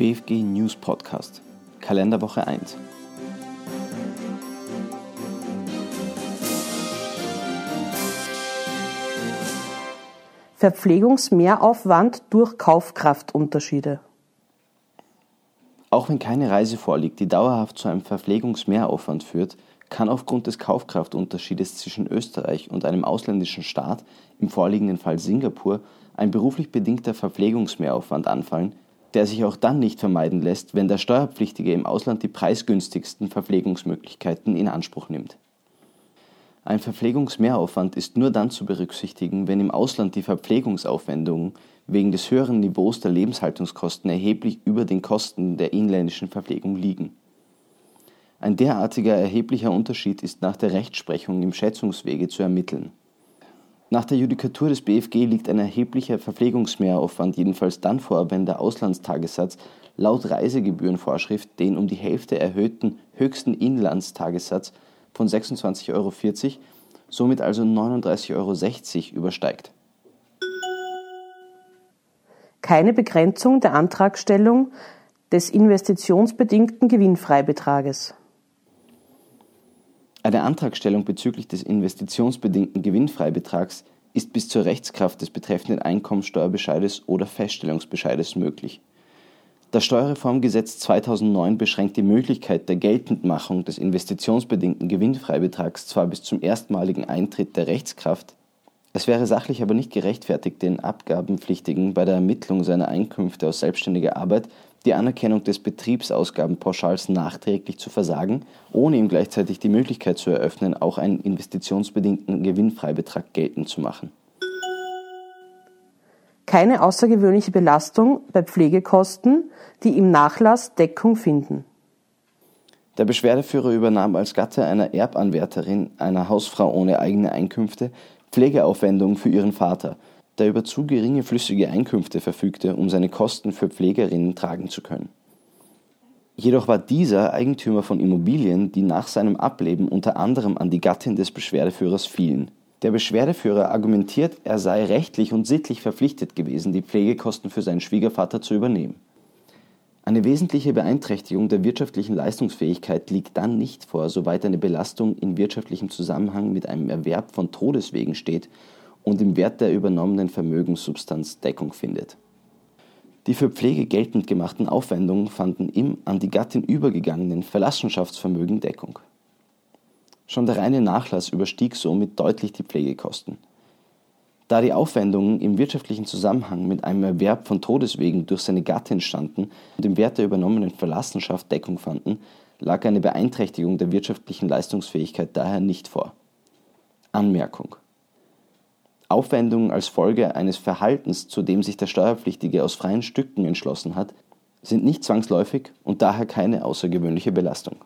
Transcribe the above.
BFG News Podcast, Kalenderwoche 1. Verpflegungsmehraufwand durch Kaufkraftunterschiede. Auch wenn keine Reise vorliegt, die dauerhaft zu einem Verpflegungsmehraufwand führt, kann aufgrund des Kaufkraftunterschiedes zwischen Österreich und einem ausländischen Staat, im vorliegenden Fall Singapur, ein beruflich bedingter Verpflegungsmehraufwand anfallen, der sich auch dann nicht vermeiden lässt, wenn der Steuerpflichtige im Ausland die preisgünstigsten Verpflegungsmöglichkeiten in Anspruch nimmt. Ein Verpflegungsmehraufwand ist nur dann zu berücksichtigen, wenn im Ausland die Verpflegungsaufwendungen wegen des höheren Niveaus der Lebenshaltungskosten erheblich über den Kosten der inländischen Verpflegung liegen. Ein derartiger erheblicher Unterschied ist nach der Rechtsprechung im Schätzungswege zu ermitteln. Nach der Judikatur des BFG liegt ein erheblicher Verpflegungsmehraufwand jedenfalls dann vor, wenn der Auslandstagessatz laut Reisegebührenvorschrift den um die Hälfte erhöhten höchsten Inlandstagessatz von 26,40 Euro, somit also 39,60 Euro übersteigt. Keine Begrenzung der Antragstellung des investitionsbedingten Gewinnfreibetrages. Eine Antragstellung bezüglich des investitionsbedingten Gewinnfreibetrags ist bis zur Rechtskraft des betreffenden Einkommensteuerbescheides oder Feststellungsbescheides möglich. Das Steuerreformgesetz 2009 beschränkt die Möglichkeit der Geltendmachung des investitionsbedingten Gewinnfreibetrags zwar bis zum erstmaligen Eintritt der Rechtskraft, es wäre sachlich aber nicht gerechtfertigt, den Abgabenpflichtigen bei der Ermittlung seiner Einkünfte aus selbstständiger Arbeit die Anerkennung des Betriebsausgabenpauschals nachträglich zu versagen, ohne ihm gleichzeitig die Möglichkeit zu eröffnen, auch einen investitionsbedingten Gewinnfreibetrag geltend zu machen. Keine außergewöhnliche Belastung bei Pflegekosten, die im Nachlass Deckung finden. Der Beschwerdeführer übernahm als Gatte einer Erbanwärterin, einer Hausfrau ohne eigene Einkünfte, Pflegeaufwendungen für ihren Vater – der über zu geringe flüssige Einkünfte verfügte, um seine Kosten für Pflegerinnen tragen zu können. Jedoch war dieser Eigentümer von Immobilien, die nach seinem Ableben unter anderem an die Gattin des Beschwerdeführers fielen. Der Beschwerdeführer argumentiert, er sei rechtlich und sittlich verpflichtet gewesen, die Pflegekosten für seinen Schwiegervater zu übernehmen. Eine wesentliche Beeinträchtigung der wirtschaftlichen Leistungsfähigkeit liegt dann nicht vor, soweit eine Belastung in wirtschaftlichem Zusammenhang mit einem Erwerb von Todeswegen steht und im Wert der übernommenen Vermögenssubstanz Deckung findet. Die für Pflege geltend gemachten Aufwendungen fanden im an die Gattin übergegangenen Verlassenschaftsvermögen Deckung. Schon der reine Nachlass überstieg somit deutlich die Pflegekosten. Da die Aufwendungen im wirtschaftlichen Zusammenhang mit einem Erwerb von Todeswegen durch seine Gattin standen und im Wert der übernommenen Verlassenschaft Deckung fanden, lag eine Beeinträchtigung der wirtschaftlichen Leistungsfähigkeit daher nicht vor. Anmerkung Aufwendungen als Folge eines Verhaltens, zu dem sich der Steuerpflichtige aus freien Stücken entschlossen hat, sind nicht zwangsläufig und daher keine außergewöhnliche Belastung.